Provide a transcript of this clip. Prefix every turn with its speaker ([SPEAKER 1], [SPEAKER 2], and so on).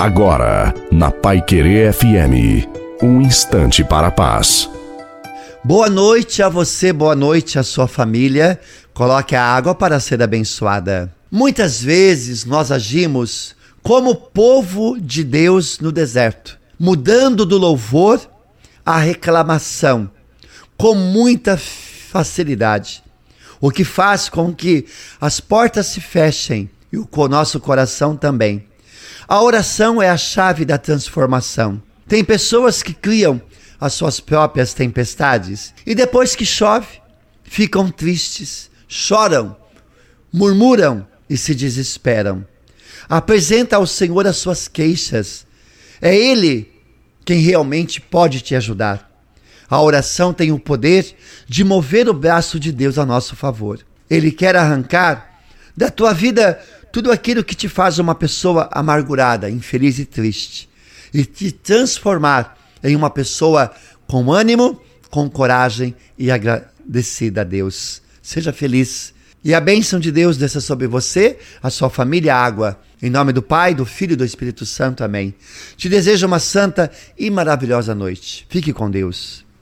[SPEAKER 1] Agora, na Pai Querer FM, um instante para a paz.
[SPEAKER 2] Boa noite a você, boa noite à sua família. Coloque a água para ser abençoada. Muitas vezes nós agimos como povo de Deus no deserto, mudando do louvor à reclamação com muita facilidade, o que faz com que as portas se fechem e o nosso coração também. A oração é a chave da transformação. Tem pessoas que criam as suas próprias tempestades e depois que chove, ficam tristes, choram, murmuram e se desesperam. Apresenta ao Senhor as suas queixas. É Ele quem realmente pode te ajudar. A oração tem o poder de mover o braço de Deus a nosso favor. Ele quer arrancar da tua vida tudo aquilo que te faz uma pessoa amargurada, infeliz e triste, e te transformar em uma pessoa com ânimo, com coragem e agradecida a Deus. Seja feliz. E a bênção de Deus desça sobre você, a sua família, a água. Em nome do Pai, do Filho e do Espírito Santo. Amém. Te desejo uma santa e maravilhosa noite. Fique com Deus.